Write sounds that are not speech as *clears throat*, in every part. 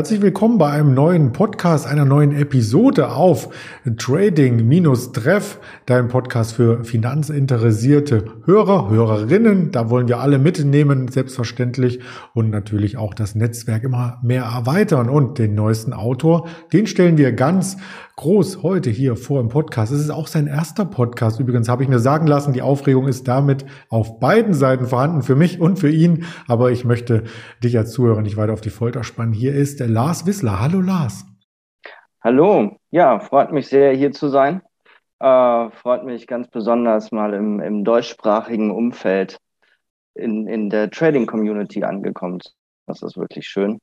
Herzlich willkommen bei einem neuen Podcast, einer neuen Episode auf Trading-Treff, dein Podcast für finanzinteressierte Hörer, Hörerinnen. Da wollen wir alle mitnehmen, selbstverständlich, und natürlich auch das Netzwerk immer mehr erweitern. Und den neuesten Autor, den stellen wir ganz groß heute hier vor im Podcast. Es ist auch sein erster Podcast. Übrigens habe ich mir sagen lassen, die Aufregung ist damit auf beiden Seiten vorhanden, für mich und für ihn. Aber ich möchte dich als Zuhörer nicht weiter auf die Folter spannen. Hier ist der Lars Wissler. Hallo Lars. Hallo. Ja, freut mich sehr, hier zu sein. Äh, freut mich ganz besonders mal im, im deutschsprachigen Umfeld in, in der Trading Community angekommen. Das ist wirklich schön.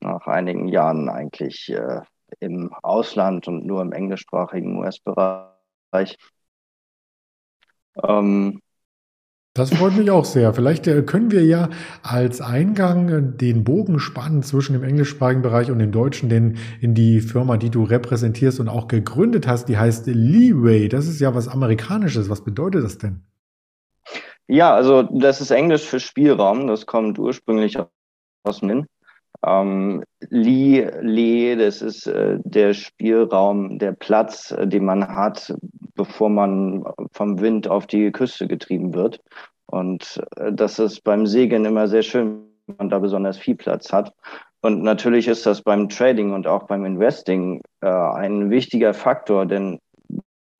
Nach einigen Jahren eigentlich äh, im Ausland und nur im englischsprachigen US-Bereich. Ähm, das freut mich auch sehr. Vielleicht äh, können wir ja als Eingang äh, den Bogen spannen zwischen dem englischsprachigen Bereich und dem deutschen, denn in die Firma, die du repräsentierst und auch gegründet hast, die heißt Leeway. Das ist ja was Amerikanisches. Was bedeutet das denn? Ja, also das ist Englisch für Spielraum. Das kommt ursprünglich aus Min. Ähm, Li, Le, das ist äh, der Spielraum, der Platz, äh, den man hat, bevor man vom Wind auf die Küste getrieben wird. Und äh, das ist beim Segeln immer sehr schön, wenn man da besonders viel Platz hat. Und natürlich ist das beim Trading und auch beim Investing äh, ein wichtiger Faktor, denn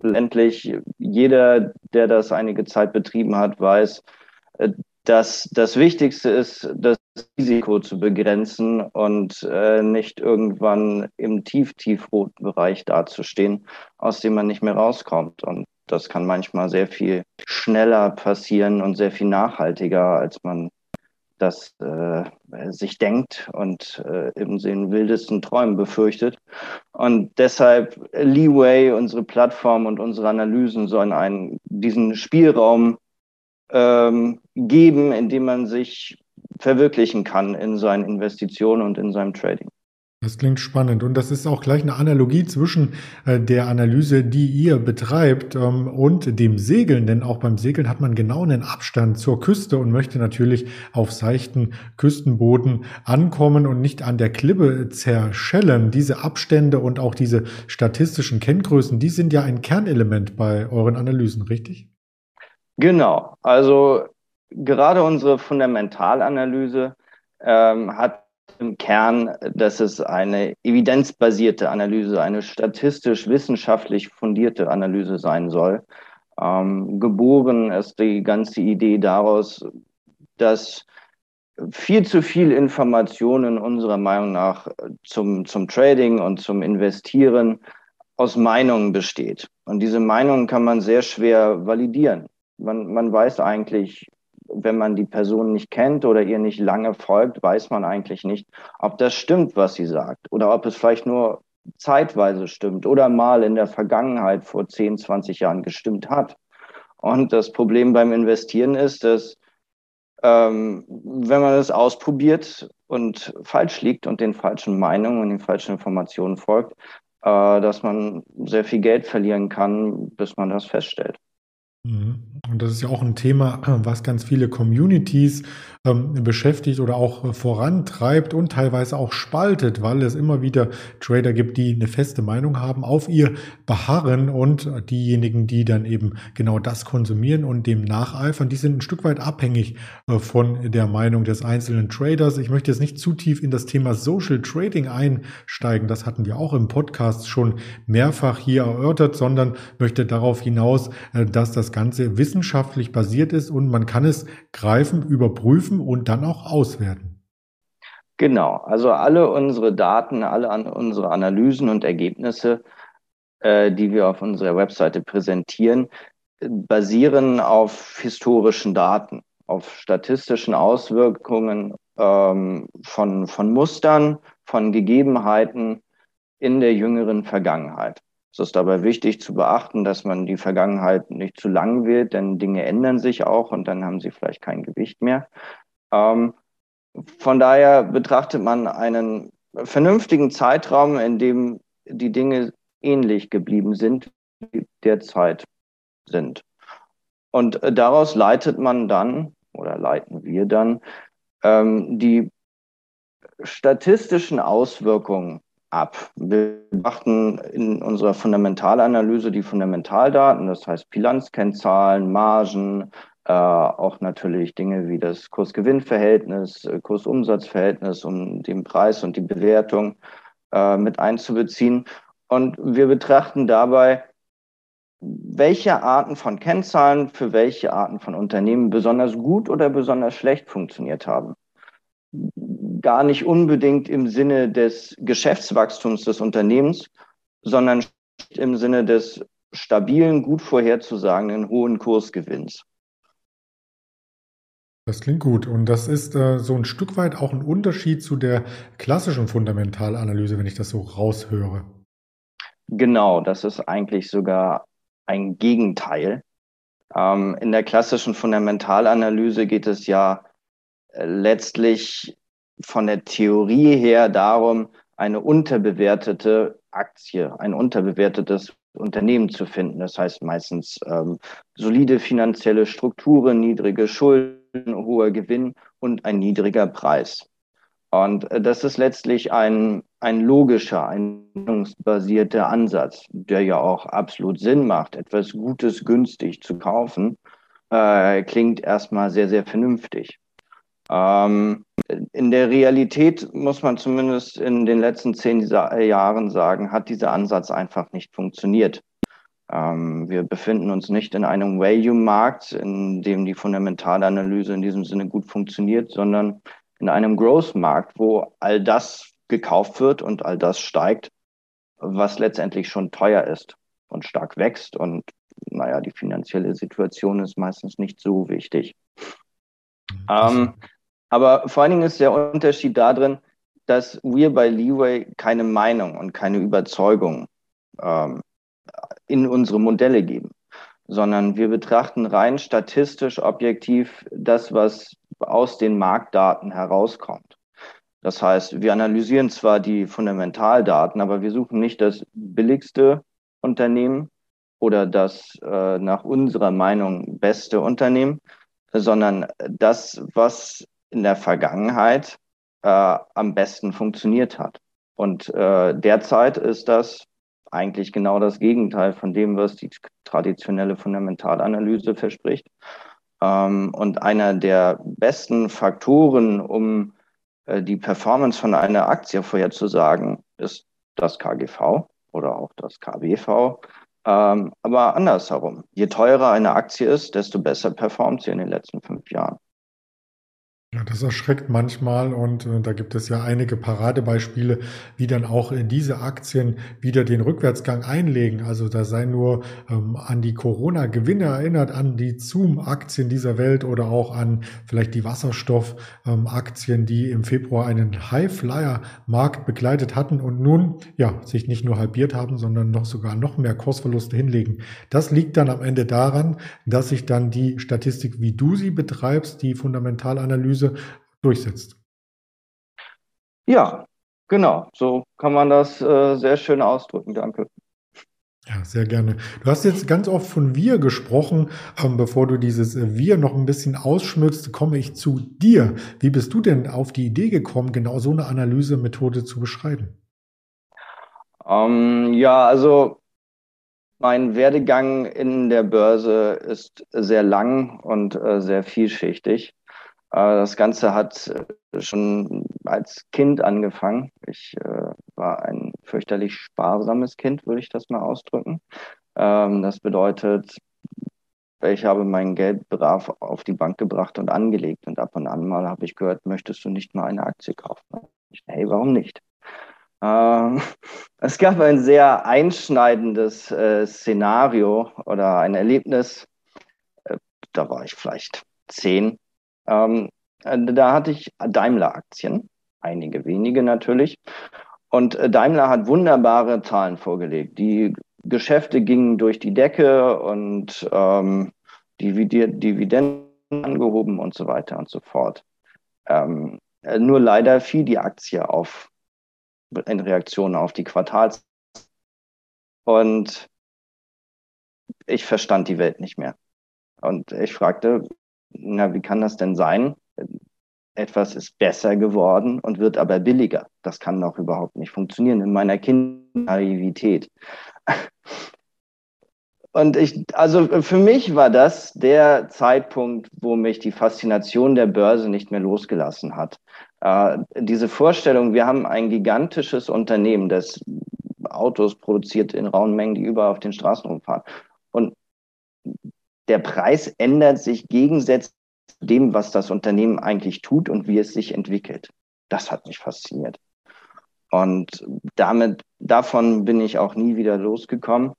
endlich jeder, der das einige Zeit betrieben hat, weiß, äh, dass das Wichtigste ist, das Risiko zu begrenzen und äh, nicht irgendwann im tief, tiefroten Bereich dazustehen, aus dem man nicht mehr rauskommt. Und das kann manchmal sehr viel schneller passieren und sehr viel nachhaltiger, als man das äh, sich denkt und äh, in den wildesten Träumen befürchtet. Und deshalb Leeway, unsere Plattform und unsere Analysen sollen einen, diesen Spielraum ähm, geben, indem man sich verwirklichen kann in seinen Investitionen und in seinem Trading. Das klingt spannend und das ist auch gleich eine Analogie zwischen äh, der Analyse, die ihr betreibt ähm, und dem Segeln, denn auch beim Segeln hat man genau einen Abstand zur Küste und möchte natürlich auf seichten Küstenboden ankommen und nicht an der Klippe zerschellen. Diese Abstände und auch diese statistischen Kenngrößen, die sind ja ein Kernelement bei euren Analysen, richtig? Genau. Also gerade unsere Fundamentalanalyse ähm, hat im Kern, dass es eine evidenzbasierte Analyse, eine statistisch-wissenschaftlich fundierte Analyse sein soll. Ähm, geboren ist die ganze Idee daraus, dass viel zu viel Informationen unserer Meinung nach zum, zum Trading und zum Investieren aus Meinungen besteht. Und diese Meinungen kann man sehr schwer validieren man, man weiß eigentlich, wenn man die Person nicht kennt oder ihr nicht lange folgt, weiß man eigentlich nicht, ob das stimmt, was sie sagt oder ob es vielleicht nur zeitweise stimmt oder mal in der Vergangenheit vor 10, 20 Jahren gestimmt hat. Und das Problem beim Investieren ist, dass ähm, wenn man es ausprobiert und falsch liegt und den falschen Meinungen und den falschen Informationen folgt, äh, dass man sehr viel Geld verlieren kann, bis man das feststellt. Mhm. Und das ist ja auch ein Thema, *clears throat* was ganz viele Communities ähm, beschäftigt oder auch äh, vorantreibt und teilweise auch spaltet, weil es immer wieder Trader gibt, die eine feste Meinung haben, auf ihr beharren und diejenigen, die dann eben genau das konsumieren und dem nacheifern, die sind ein Stück weit abhängig äh, von der Meinung des einzelnen Traders. Ich möchte jetzt nicht zu tief in das Thema Social Trading einsteigen, das hatten wir auch im Podcast schon mehrfach hier erörtert, sondern möchte darauf hinaus, äh, dass das Ganze wissenschaftlich basiert ist und man kann es greifen, überprüfen, prüfen und dann auch auswerten. Genau, also alle unsere Daten, alle an unsere Analysen und Ergebnisse, äh, die wir auf unserer Webseite präsentieren, basieren auf historischen Daten, auf statistischen Auswirkungen ähm, von, von Mustern, von Gegebenheiten in der jüngeren Vergangenheit. Es ist dabei wichtig zu beachten, dass man die Vergangenheit nicht zu lang wird, denn Dinge ändern sich auch und dann haben sie vielleicht kein Gewicht mehr. Ähm, von daher betrachtet man einen vernünftigen Zeitraum, in dem die Dinge ähnlich geblieben sind, wie derzeit sind. Und daraus leitet man dann oder leiten wir dann ähm, die statistischen Auswirkungen ab. Wir betrachten in unserer Fundamentalanalyse die Fundamentaldaten, das heißt Bilanzkennzahlen, Margen, äh, auch natürlich Dinge wie das Kurs-Gewinn-Verhältnis, äh, Kurs-Umsatz-Verhältnis, um den Preis und die Bewertung äh, mit einzubeziehen. Und wir betrachten dabei, welche Arten von Kennzahlen für welche Arten von Unternehmen besonders gut oder besonders schlecht funktioniert haben gar nicht unbedingt im Sinne des Geschäftswachstums des Unternehmens, sondern im Sinne des stabilen, gut vorherzusagenden hohen Kursgewinns. Das klingt gut. Und das ist äh, so ein Stück weit auch ein Unterschied zu der klassischen Fundamentalanalyse, wenn ich das so raushöre. Genau, das ist eigentlich sogar ein Gegenteil. Ähm, in der klassischen Fundamentalanalyse geht es ja äh, letztlich von der Theorie her darum, eine unterbewertete Aktie, ein unterbewertetes Unternehmen zu finden. Das heißt meistens ähm, solide finanzielle Strukturen, niedrige Schulden, hoher Gewinn und ein niedriger Preis. Und äh, das ist letztlich ein, ein logischer, ein basierter Ansatz, der ja auch absolut Sinn macht, etwas Gutes günstig zu kaufen, äh, klingt erstmal sehr, sehr vernünftig. Ähm, in der Realität muss man zumindest in den letzten zehn Jahren sagen, hat dieser Ansatz einfach nicht funktioniert. Ähm, wir befinden uns nicht in einem Value-Markt, in dem die Fundamentalanalyse in diesem Sinne gut funktioniert, sondern in einem Growth-Markt, wo all das gekauft wird und all das steigt, was letztendlich schon teuer ist und stark wächst. Und naja, die finanzielle Situation ist meistens nicht so wichtig. Ähm, aber vor allen Dingen ist der Unterschied darin, dass wir bei Leeway keine Meinung und keine Überzeugung ähm, in unsere Modelle geben, sondern wir betrachten rein statistisch objektiv das, was aus den Marktdaten herauskommt. Das heißt, wir analysieren zwar die Fundamentaldaten, aber wir suchen nicht das billigste Unternehmen oder das äh, nach unserer Meinung beste Unternehmen, sondern das, was in der Vergangenheit äh, am besten funktioniert hat. Und äh, derzeit ist das eigentlich genau das Gegenteil von dem, was die traditionelle Fundamentalanalyse verspricht. Ähm, und einer der besten Faktoren, um äh, die Performance von einer Aktie vorherzusagen, ist das KGV oder auch das KBV. Ähm, aber andersherum. Je teurer eine Aktie ist, desto besser performt sie in den letzten fünf Jahren. Ja, das erschreckt manchmal und äh, da gibt es ja einige Paradebeispiele, wie dann auch in diese Aktien wieder den Rückwärtsgang einlegen. Also da sei nur ähm, an die Corona-Gewinne erinnert, an die Zoom-Aktien dieser Welt oder auch an vielleicht die Wasserstoff-Aktien, ähm, die im Februar einen High-Flyer-Markt begleitet hatten und nun ja sich nicht nur halbiert haben, sondern noch sogar noch mehr Kursverluste hinlegen. Das liegt dann am Ende daran, dass sich dann die Statistik, wie du sie betreibst, die Fundamentalanalyse Analyse durchsetzt. Ja, genau. So kann man das äh, sehr schön ausdrücken. Danke. Ja, sehr gerne. Du hast jetzt ganz oft von wir gesprochen. Ähm, bevor du dieses äh, wir noch ein bisschen ausschmückst, komme ich zu dir. Wie bist du denn auf die Idee gekommen, genau so eine Analysemethode zu beschreiben? Ähm, ja, also mein Werdegang in der Börse ist sehr lang und äh, sehr vielschichtig. Das Ganze hat äh, schon als Kind angefangen. Ich äh, war ein fürchterlich sparsames Kind, würde ich das mal ausdrücken. Ähm, das bedeutet, ich habe mein Geld brav auf die Bank gebracht und angelegt. Und ab und an mal habe ich gehört, möchtest du nicht mal eine Aktie kaufen? Ich, hey, warum nicht? Ähm, *laughs* es gab ein sehr einschneidendes äh, Szenario oder ein Erlebnis. Da war ich vielleicht zehn ähm, äh, da hatte ich Daimler-Aktien, einige wenige natürlich. Und äh, Daimler hat wunderbare Zahlen vorgelegt. Die Geschäfte gingen durch die Decke und ähm, Dividenden angehoben und so weiter und so fort. Ähm, äh, nur leider fiel die Aktie auf in Reaktion auf die Quartals. Und ich verstand die Welt nicht mehr. Und ich fragte, na, wie kann das denn sein? etwas ist besser geworden und wird aber billiger. Das kann doch überhaupt nicht funktionieren in meiner Kindernaivität. *laughs* Und ich, also für mich war das der Zeitpunkt, wo mich die Faszination der Börse nicht mehr losgelassen hat. Äh, diese Vorstellung, wir haben ein gigantisches Unternehmen, das Autos produziert in rauen Mengen, die überall auf den Straßen rumfahren. Und der Preis ändert sich gegensätzlich dem, was das Unternehmen eigentlich tut und wie es sich entwickelt. Das hat mich fasziniert. Und damit, davon bin ich auch nie wieder losgekommen.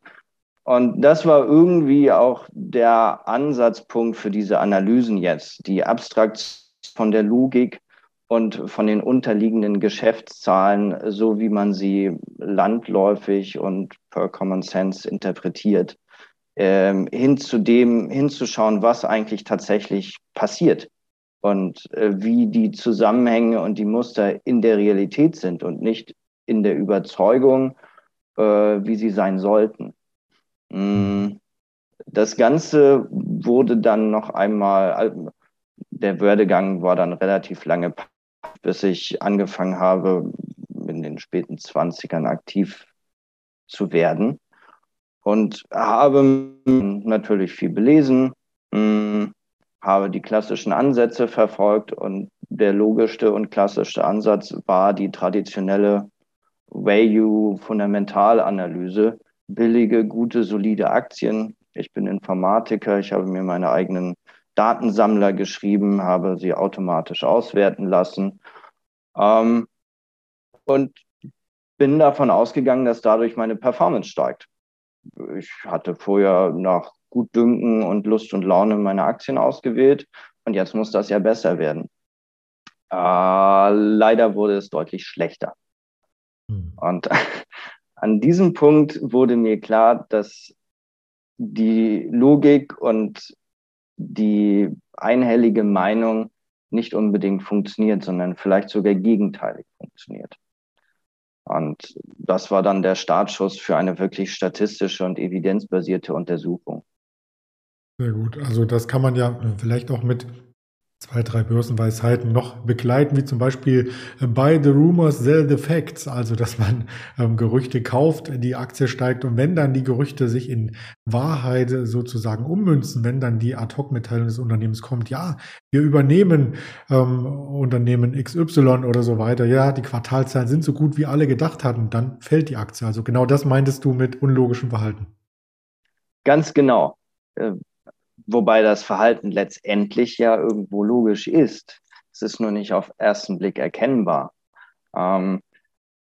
Und das war irgendwie auch der Ansatzpunkt für diese Analysen jetzt, die Abstraktion von der Logik und von den unterliegenden Geschäftszahlen, so wie man sie landläufig und per Common Sense interpretiert, ähm, hin zu dem, hinzuschauen, was eigentlich tatsächlich passiert und äh, wie die Zusammenhänge und die Muster in der Realität sind und nicht in der Überzeugung, äh, wie sie sein sollten. Mm, das Ganze wurde dann noch einmal, der Werdegang war dann relativ lange, bis ich angefangen habe, in den späten Zwanzigern aktiv zu werden und habe natürlich viel belesen, mm, habe die klassischen Ansätze verfolgt und der logischste und klassischste Ansatz war die traditionelle Value-Fundamentalanalyse, billige, gute, solide Aktien. Ich bin Informatiker, ich habe mir meine eigenen Datensammler geschrieben, habe sie automatisch auswerten lassen ähm, und bin davon ausgegangen, dass dadurch meine Performance steigt. Ich hatte vorher nach Gutdünken und Lust und Laune meine Aktien ausgewählt und jetzt muss das ja besser werden. Äh, leider wurde es deutlich schlechter. Hm. Und *laughs* an diesem Punkt wurde mir klar, dass die Logik und die einhellige Meinung nicht unbedingt funktioniert, sondern vielleicht sogar gegenteilig funktioniert. Und das war dann der Startschuss für eine wirklich statistische und evidenzbasierte Untersuchung. Sehr gut. Also das kann man ja vielleicht auch mit zwei, drei Börsenweisheiten noch begleiten, wie zum Beispiel äh, Buy the Rumors, Sell the Facts, also dass man ähm, Gerüchte kauft, die Aktie steigt und wenn dann die Gerüchte sich in Wahrheit sozusagen ummünzen, wenn dann die Ad-Hoc-Mitteilung des Unternehmens kommt, ja, wir übernehmen ähm, Unternehmen XY oder so weiter, ja, die Quartalzahlen sind so gut, wie alle gedacht hatten, dann fällt die Aktie. Also genau das meintest du mit unlogischem Verhalten. Ganz genau äh, Wobei das Verhalten letztendlich ja irgendwo logisch ist. Es ist nur nicht auf ersten Blick erkennbar. Ähm,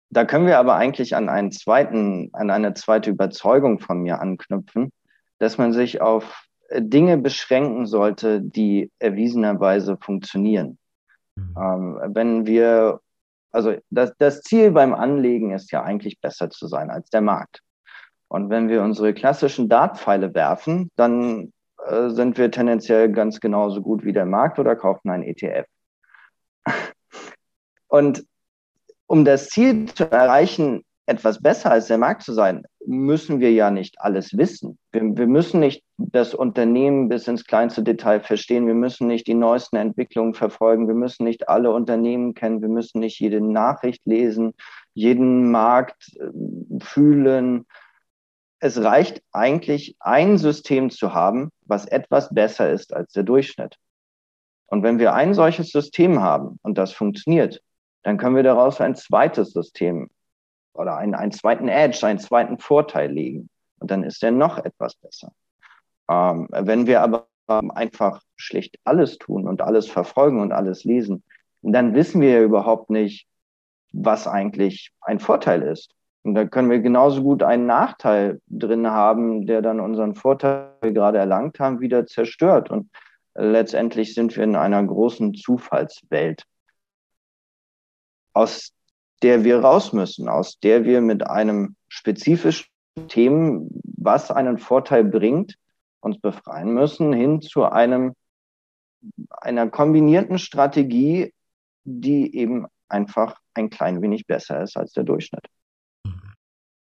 da können wir aber eigentlich an einen zweiten, an eine zweite Überzeugung von mir anknüpfen, dass man sich auf Dinge beschränken sollte, die erwiesenerweise funktionieren. Mhm. Ähm, wenn wir, also das, das Ziel beim Anlegen ist ja eigentlich besser zu sein als der Markt. Und wenn wir unsere klassischen Dartpfeile werfen, dann äh, sind wir tendenziell ganz genauso gut wie der Markt oder kaufen einen ETF. *laughs* Und um das Ziel zu erreichen, etwas besser als der Markt zu sein, müssen wir ja nicht alles wissen. Wir, wir, müssen nicht das Unternehmen bis ins kleinste Detail verstehen. Wir müssen nicht die neuesten Entwicklungen verfolgen. Wir müssen nicht alle Unternehmen kennen. Wir müssen nicht jede Nachricht lesen, jeden Markt äh, fühlen, es reicht eigentlich, ein System zu haben, was etwas besser ist als der Durchschnitt. Und wenn wir ein solches System haben und das funktioniert, dann können wir daraus ein zweites System oder einen, einen zweiten Edge, einen zweiten Vorteil legen. Und dann ist er noch etwas besser. Ähm, wenn wir aber einfach schlicht alles tun und alles verfolgen und alles lesen, dann wissen wir ja überhaupt nicht, was eigentlich ein Vorteil ist. Und da können wir genauso gut einen Nachteil drin haben, der dann unseren Vorteil, den wir gerade erlangt haben, wieder zerstört. Und letztendlich sind wir in einer großen Zufallswelt, aus der wir raus müssen, aus der wir mit einem spezifischen Thema, was einen Vorteil bringt, uns befreien müssen, hin zu einem, einer kombinierten Strategie, die eben einfach ein klein wenig besser ist als der Durchschnitt.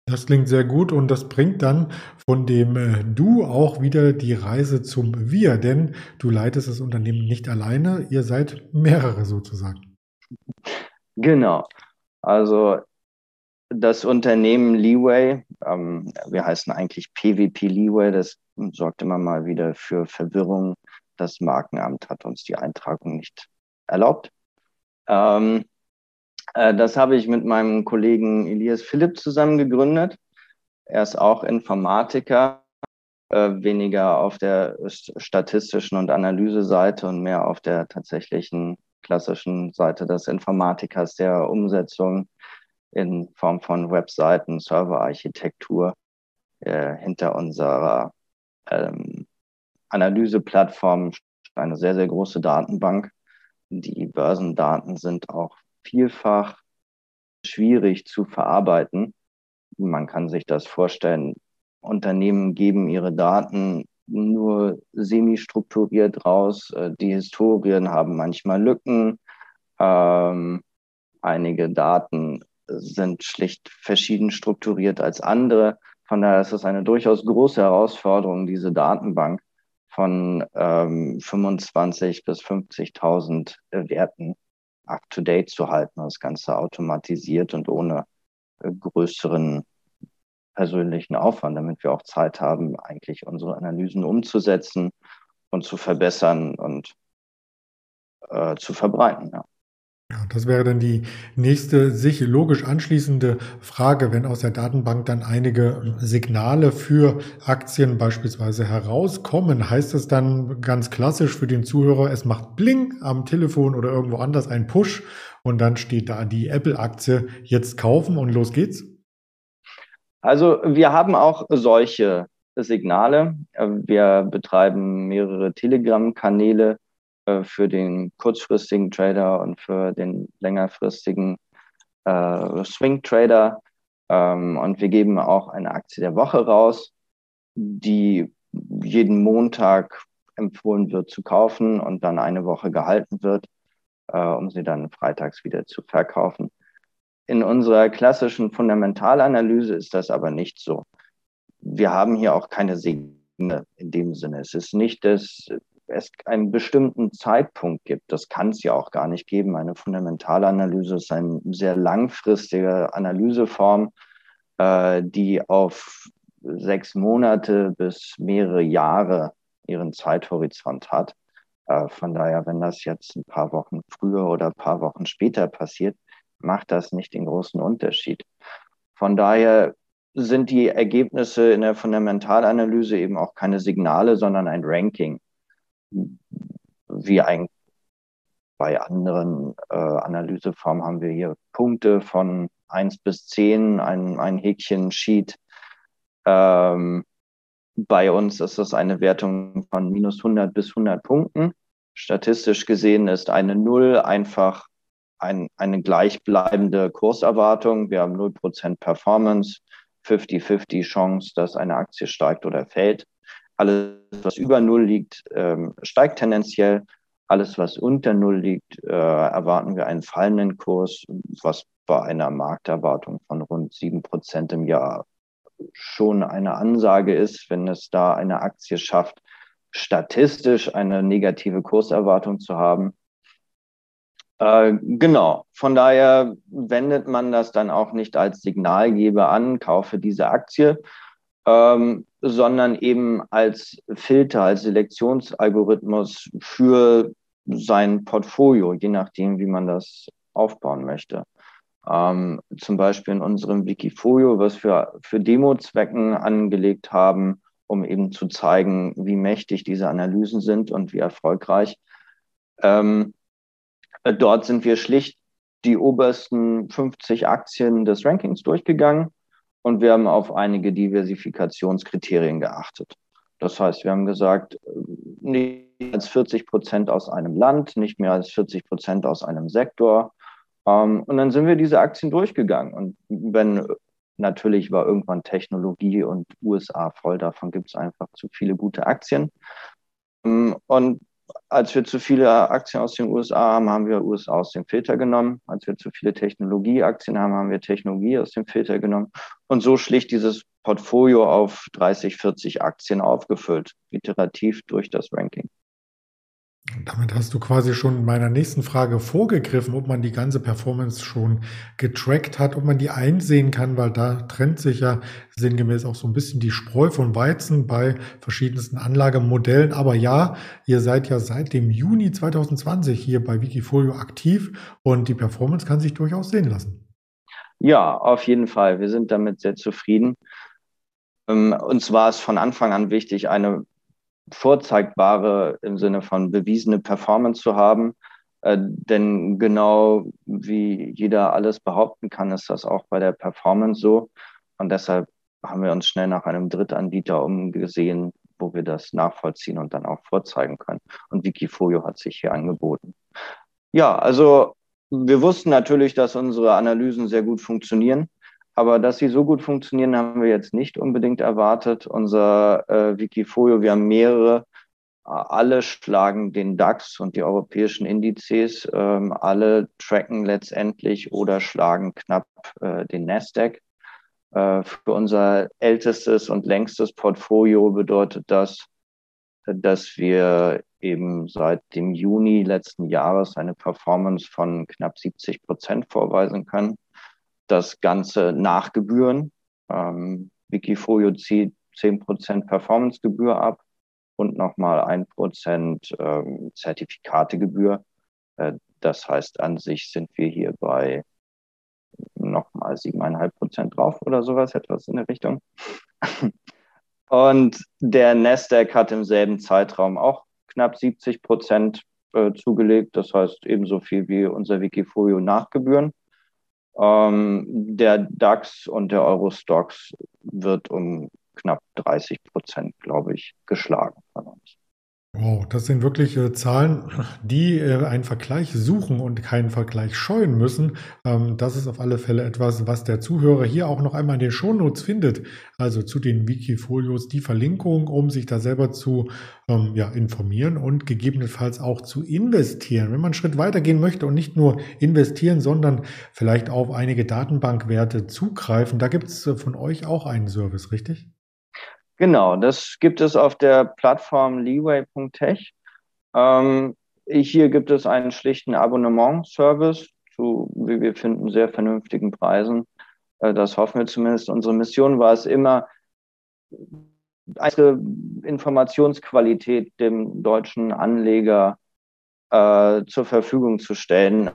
Das klingt sehr gut und das bringt dann von dem äh, Du auch wieder die Reise zum Wir, denn du leitest das Unternehmen nicht alleine, ihr seid mehrere sozusagen. Genau. Also das Unternehmen Leeway, ähm, wir heißen eigentlich PWP Leeway, das sorgt immer mal wieder für Verwirrung. Das Markenamt hat uns die Eintragung nicht erlaubt. Ähm, äh, das habe ich mit meinem Kollegen Elias Philipp zusammen gegründet. Er ist auch Informatiker, äh, weniger auf der statistischen und Analyseseite und mehr auf der tatsächlichen klassischen Seite des Informatikers, der Umsetzung in Form von Webseiten, Serverarchitektur äh, hinter unserer ähm, Analyseplattform eine sehr, sehr große Datenbank. Die Börsendaten sind auch vielfach schwierig zu verarbeiten. Man kann sich das vorstellen, Unternehmen geben ihre Daten nur semi-strukturiert raus. Äh, die Historien haben manchmal Lücken. Ähm, einige Daten sind schlicht verschieden strukturiert als andere. Von daher ist es eine durchaus große Herausforderung, diese Datenbank von ähm, 25 bis 50.000 Werten up-to-date zu halten, das Ganze automatisiert und ohne äh, größeren persönlichen Aufwand, damit wir auch Zeit haben, eigentlich unsere Analysen umzusetzen und zu verbessern und äh, zu verbreiten. Ja. Ja, das wäre dann die nächste sich logisch anschließende Frage, wenn aus der Datenbank dann einige Signale für Aktien beispielsweise herauskommen. Heißt das dann ganz klassisch für den Zuhörer, es macht Bling am Telefon oder irgendwo anders ein Push und dann steht da die Apple-Aktie jetzt kaufen und los geht's? Also wir haben auch solche Signale. Wir betreiben mehrere Telegram-Kanäle für den kurzfristigen Trader und für den längerfristigen äh, Swing Trader. Ähm, und wir geben auch eine Aktie der Woche raus, die jeden Montag empfohlen wird zu kaufen und dann eine Woche gehalten wird, äh, um sie dann freitags wieder zu verkaufen. In unserer klassischen Fundamentalanalyse ist das aber nicht so. Wir haben hier auch keine Signale in dem Sinne. Es ist nicht das es einen bestimmten Zeitpunkt gibt. Das kann es ja auch gar nicht geben. Eine Fundamentalanalyse ist eine sehr langfristige Analyseform, äh, die auf sechs Monate bis mehrere Jahre ihren Zeithorizont hat. Äh, von daher, wenn das jetzt ein paar Wochen früher oder ein paar Wochen später passiert, macht das nicht den großen Unterschied. Von daher sind die Ergebnisse in der Fundamentalanalyse eben auch keine Signale, sondern ein Ranking wie ein, bei anderen äh, Analyseformen haben wir hier Punkte von 1 bis 10, ein, ein Häkchen Sheet. Ähm, bei uns ist das eine Wertung von minus 100 bis 100 Punkten. Statistisch gesehen ist eine Null einfach ein, eine gleichbleibende Kurserwartung. Wir haben 0% Performance, 50-50 Chance, dass eine Aktie steigt oder fällt. Alles, was über Null liegt, ähm, steigt tendenziell. Alles, was unter Null liegt, äh, erwarten wir einen fallenden Kurs, was bei einer Markterwartung von rund sieben Prozent im Jahr schon eine Ansage ist, wenn es da eine Aktie schafft, statistisch eine negative Kurserwartung zu haben. Äh, genau, von daher wendet man das dann auch nicht als Signalgeber an, kaufe diese Aktie, ähm, sondern eben als Filter, als Selektionsalgorithmus für sein Portfolio, je nachdem, wie man das aufbauen möchte. Ähm, zum Beispiel in unserem Wikifolio, was wir für Demo-Zwecken angelegt haben, um eben zu zeigen, wie mächtig diese Analysen sind und wie erfolgreich. Ähm, dort sind wir schlicht die obersten 50 Aktien des Rankings durchgegangen und wir haben auf einige Diversifikationskriterien geachtet. Das heißt, wir haben gesagt, nicht als 40 Prozent aus einem Land, nicht mehr als 40 Prozent aus einem Sektor. Ähm, und dann sind wir diese Aktien durchgegangen. Und wenn natürlich war irgendwann Technologie und USA voll, davon gibt es einfach zu viele gute Aktien. Ähm, und als wir zu viele Aktien aus den USA haben, haben wir USA aus dem Filter genommen. Als wir zu viele Technologieaktien haben, haben wir Technologie aus dem Filter genommen. Und so schlicht dieses Portfolio auf 30, 40 Aktien aufgefüllt, iterativ durch das Ranking. Damit hast du quasi schon meiner nächsten Frage vorgegriffen, ob man die ganze Performance schon getrackt hat, ob man die einsehen kann, weil da trennt sich ja sinngemäß auch so ein bisschen die Spreu von Weizen bei verschiedensten Anlagemodellen. Aber ja, ihr seid ja seit dem Juni 2020 hier bei Wikifolio aktiv und die Performance kann sich durchaus sehen lassen. Ja, auf jeden Fall. Wir sind damit sehr zufrieden. Ähm, uns war es von Anfang an wichtig, eine vorzeigbare im Sinne von bewiesene Performance zu haben. Äh, denn genau wie jeder alles behaupten kann, ist das auch bei der Performance so. Und deshalb haben wir uns schnell nach einem Drittanbieter umgesehen, wo wir das nachvollziehen und dann auch vorzeigen können. Und Wikifolio hat sich hier angeboten. Ja, also wir wussten natürlich, dass unsere Analysen sehr gut funktionieren. Aber dass sie so gut funktionieren, haben wir jetzt nicht unbedingt erwartet. Unser äh, Wikifolio, wir haben mehrere, alle schlagen den DAX und die europäischen Indizes, ähm, alle tracken letztendlich oder schlagen knapp äh, den Nasdaq. Äh, für unser ältestes und längstes Portfolio bedeutet das, dass wir eben seit dem Juni letzten Jahres eine Performance von knapp 70 Prozent vorweisen können das Ganze nach Gebühren. Ähm, Wikifolio zieht 10% Performancegebühr ab und nochmal 1% ähm, Zertifikategebühr. Äh, das heißt, an sich sind wir hier bei nochmal 7,5% drauf oder sowas, etwas in der Richtung. *laughs* Und der Nasdaq hat im selben Zeitraum auch knapp 70 Prozent äh, zugelegt. Das heißt ebenso viel wie unser Wikifolio nach Gebühren. Ähm, der DAX und der Eurostox wird um knapp 30 Prozent, glaube ich, geschlagen von uns. Wow, das sind wirklich äh, Zahlen, die äh, einen Vergleich suchen und keinen Vergleich scheuen müssen. Ähm, das ist auf alle Fälle etwas, was der Zuhörer hier auch noch einmal in den Shownotes findet. Also zu den Wikifolios die Verlinkung, um sich da selber zu ähm, ja, informieren und gegebenenfalls auch zu investieren. Wenn man einen Schritt weitergehen möchte und nicht nur investieren, sondern vielleicht auf einige Datenbankwerte zugreifen, da gibt es äh, von euch auch einen Service, richtig? Genau, das gibt es auf der Plattform leeway.tech. Ähm, hier gibt es einen schlichten Abonnement-Service zu, wie wir finden, sehr vernünftigen Preisen. Äh, das hoffen wir zumindest. Unsere Mission war es immer, eine Informationsqualität dem deutschen Anleger äh, zur Verfügung zu stellen,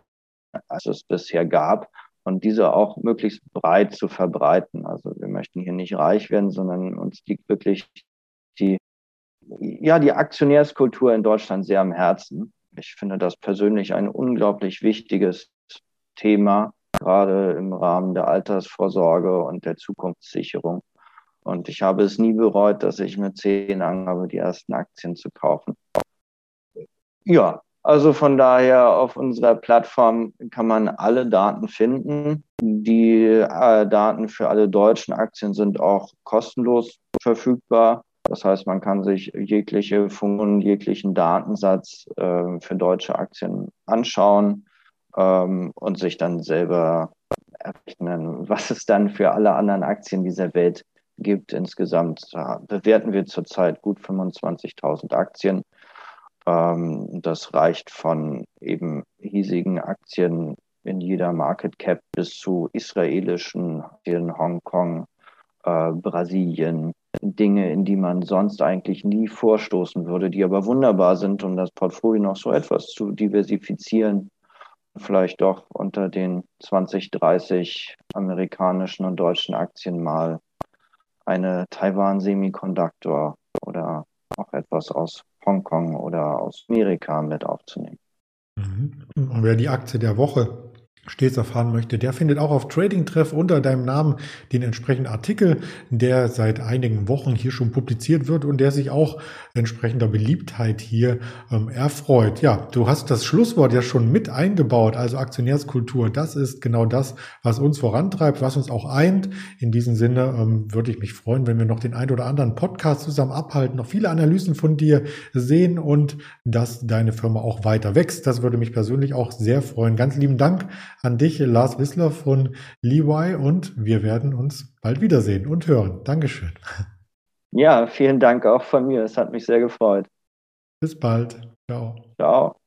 als es bisher gab und diese auch möglichst breit zu verbreiten. Also wir möchten hier nicht reich werden, sondern uns liegt wirklich die, ja, die Aktionärskultur in Deutschland sehr am Herzen. Ich finde das persönlich ein unglaublich wichtiges Thema, gerade im Rahmen der Altersvorsorge und der Zukunftssicherung. Und ich habe es nie bereut, dass ich mit zehn angefangen die ersten Aktien zu kaufen. Ja, also von daher auf unserer Plattform kann man alle Daten finden. Die äh, Daten für alle deutschen Aktien sind auch kostenlos verfügbar. Das heißt, man kann sich jegliche Funktionen, jeglichen Datensatz äh, für deutsche Aktien anschauen ähm, und sich dann selber errechnen, was es dann für alle anderen Aktien dieser Welt gibt. Insgesamt äh, bewerten wir zurzeit gut 25.000 Aktien. Ähm, das reicht von eben hiesigen Aktien in jeder Market Cap bis zu israelischen in Hongkong, äh, Brasilien, Dinge, in die man sonst eigentlich nie vorstoßen würde, die aber wunderbar sind, um das Portfolio noch so etwas zu diversifizieren. Vielleicht doch unter den 20, 30 amerikanischen und deutschen Aktien mal eine Taiwan Semiconductor oder auch etwas aus Hongkong oder aus Amerika mit aufzunehmen. Mhm. Und wer die Aktie der Woche stets erfahren möchte, der findet auch auf Trading Treff unter deinem Namen den entsprechenden Artikel, der seit einigen Wochen hier schon publiziert wird und der sich auch entsprechender Beliebtheit hier ähm, erfreut. Ja, du hast das Schlusswort ja schon mit eingebaut, also Aktionärskultur. Das ist genau das, was uns vorantreibt, was uns auch eint. In diesem Sinne ähm, würde ich mich freuen, wenn wir noch den ein oder anderen Podcast zusammen abhalten, noch viele Analysen von dir sehen und dass deine Firma auch weiter wächst. Das würde mich persönlich auch sehr freuen. Ganz lieben Dank an dich, Lars Wissler von Levi und wir werden uns bald wiedersehen und hören. Dankeschön. Ja, vielen Dank auch von mir. Es hat mich sehr gefreut. Bis bald. Ciao. Ciao.